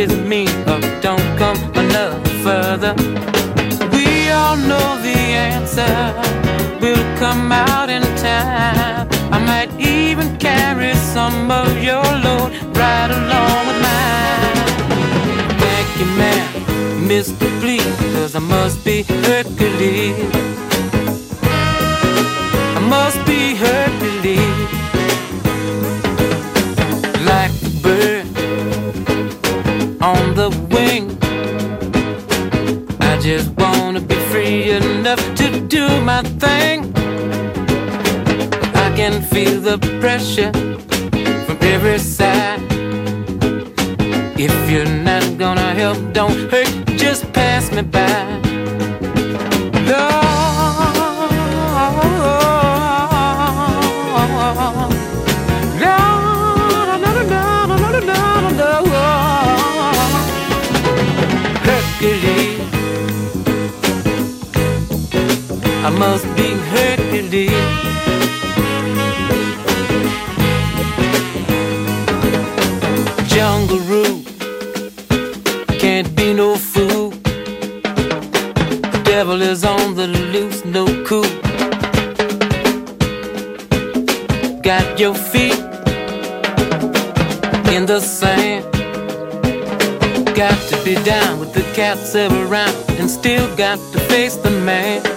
Is mean, the wing. I just wanna be free enough to do my thing. I can feel the pressure from every side. If you're not gonna help, don't hurt, just pass me by. I must be Hercules. Jungle rule can't be no fool. The devil is on the loose, no cool. Got your feet in the sand. Got to be down with the cats around and still got to face the man.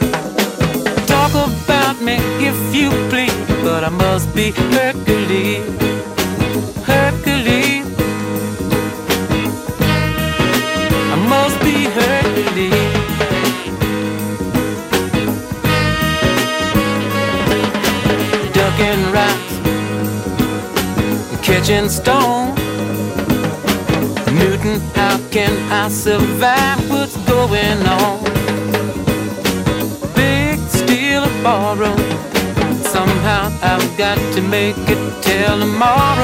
Please, but I must be Hercules. Hercules. I must be Hercules. Ducking rocks, catching stone. Newton, how can I survive? What's going on? Big steel or borrow. Got to make it till tomorrow.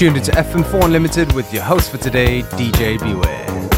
Tuned into FM4 Unlimited with your host for today, DJ Beware.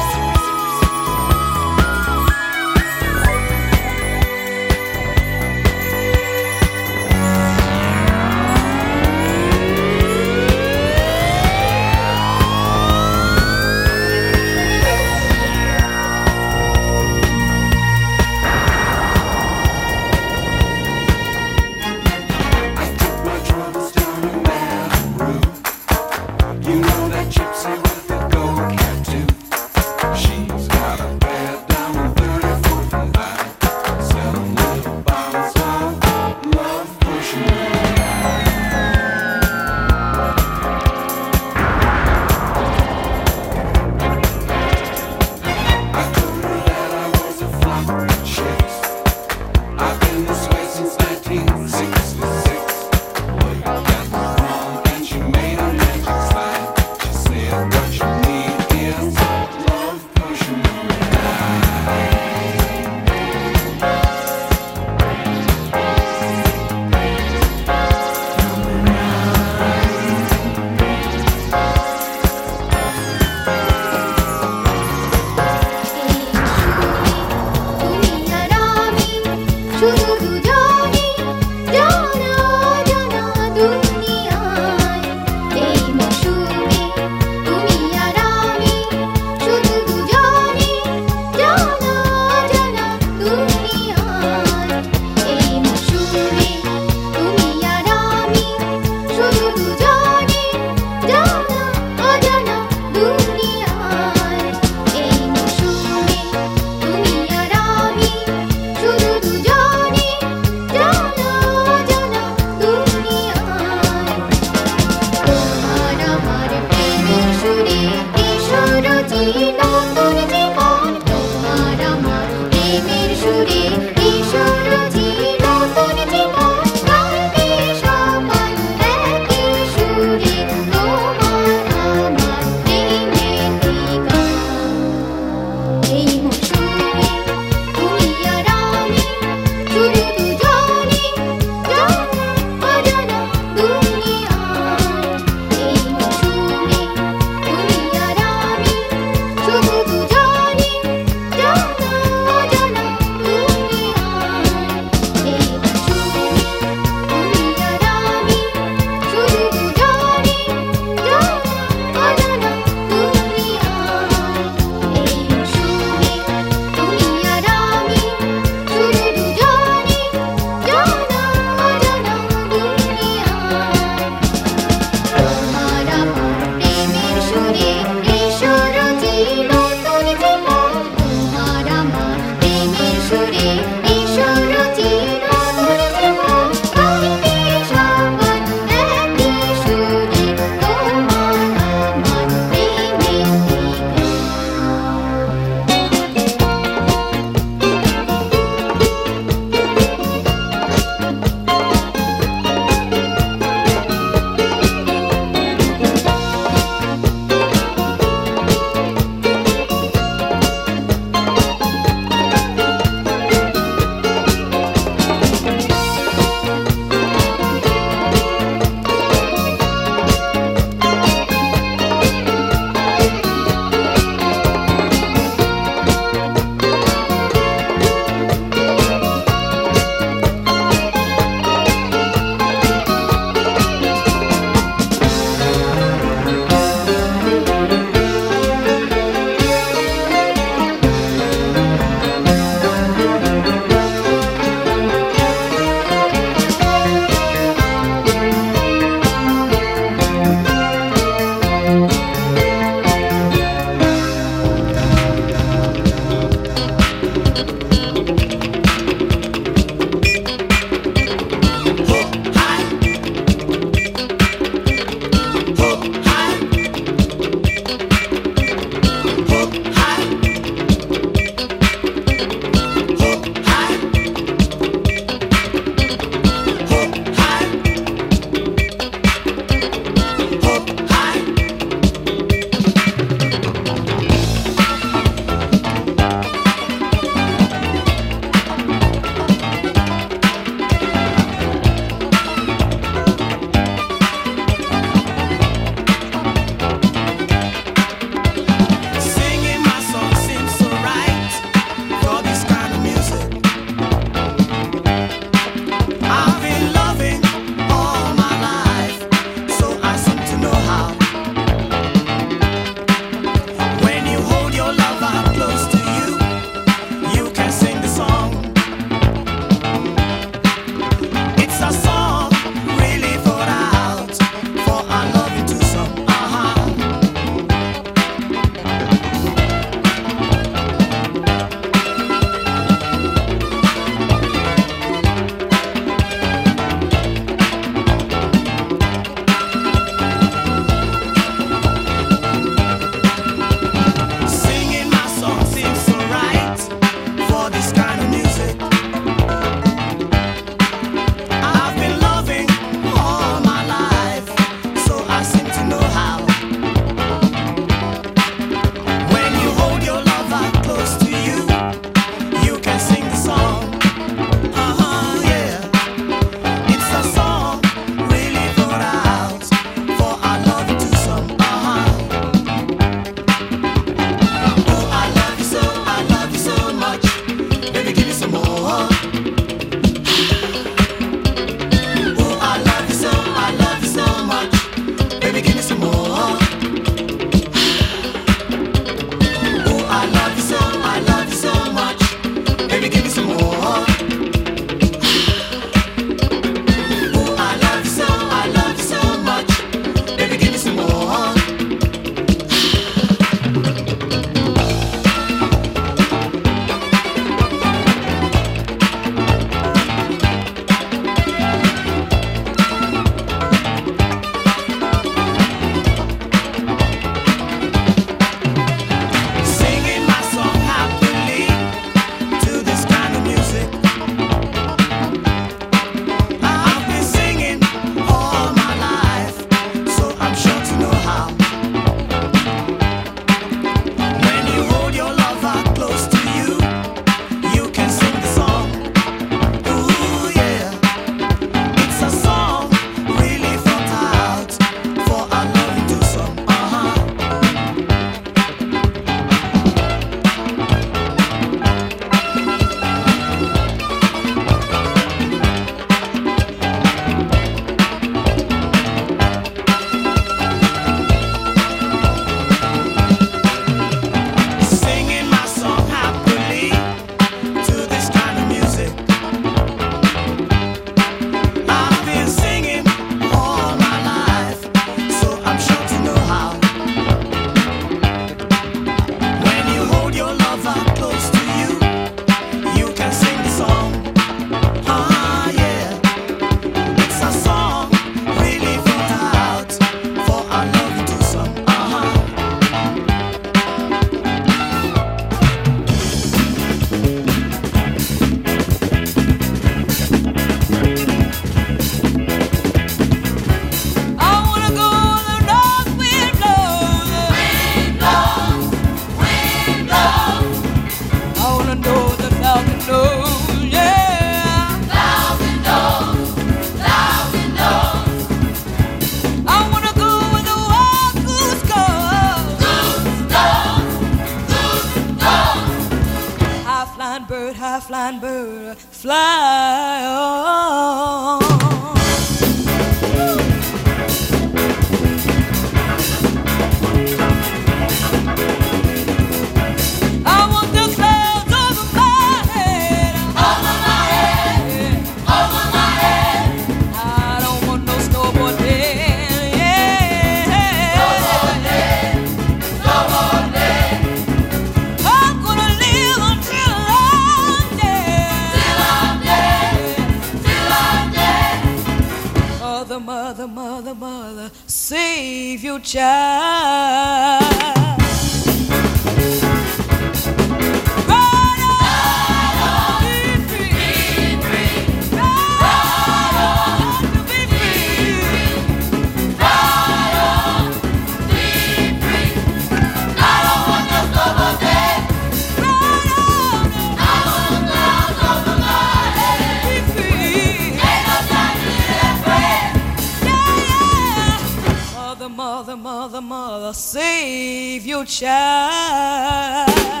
Save your child.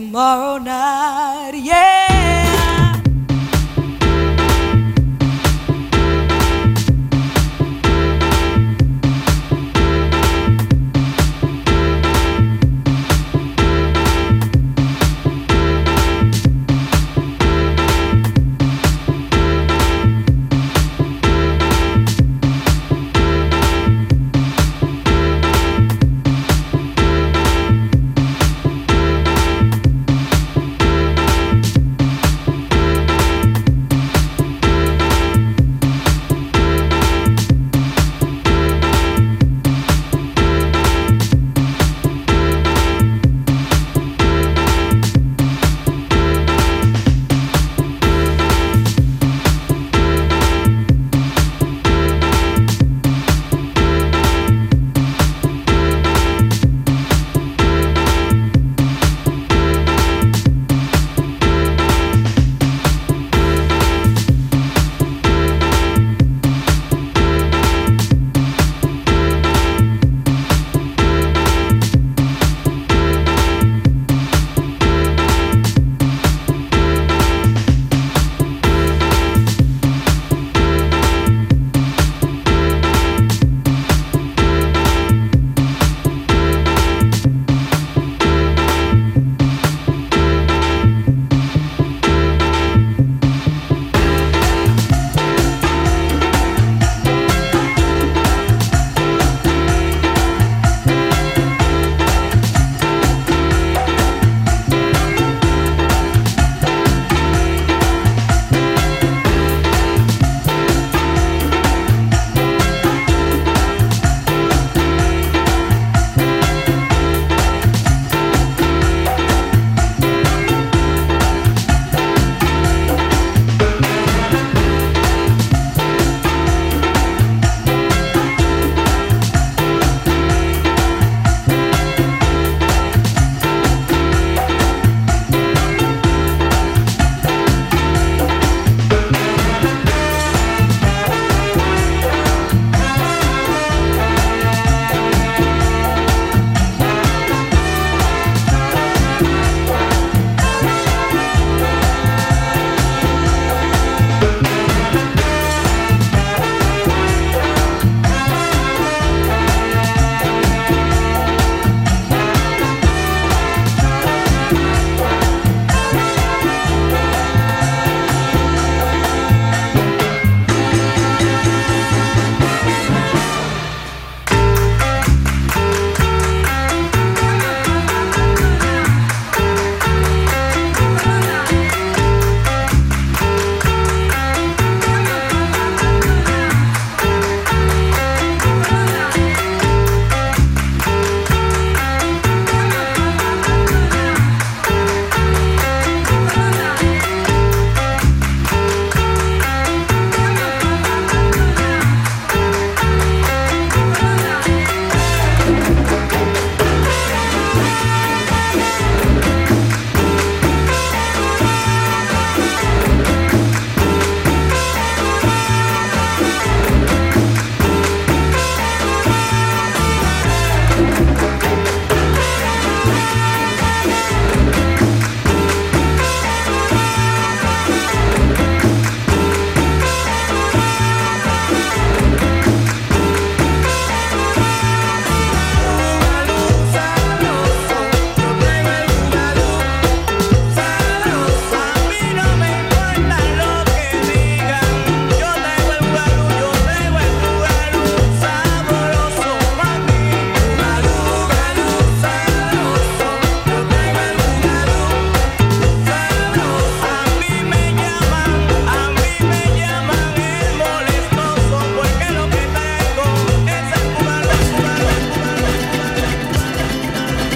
Be tomorrow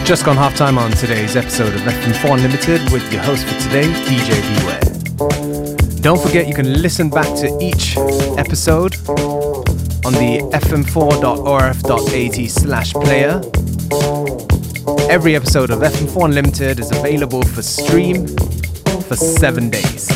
just gone half time on today's episode of FM4 Unlimited with your host for today, DJ Beware. Don't forget you can listen back to each episode on the fm4.orf.at slash player. Every episode of FM4 Unlimited is available for stream for seven days.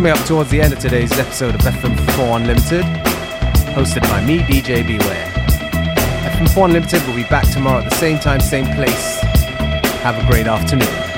coming up towards the end of today's episode of FM4 Unlimited, hosted by me, DJ Beware. FM4 Unlimited will be back tomorrow at the same time, same place. Have a great afternoon.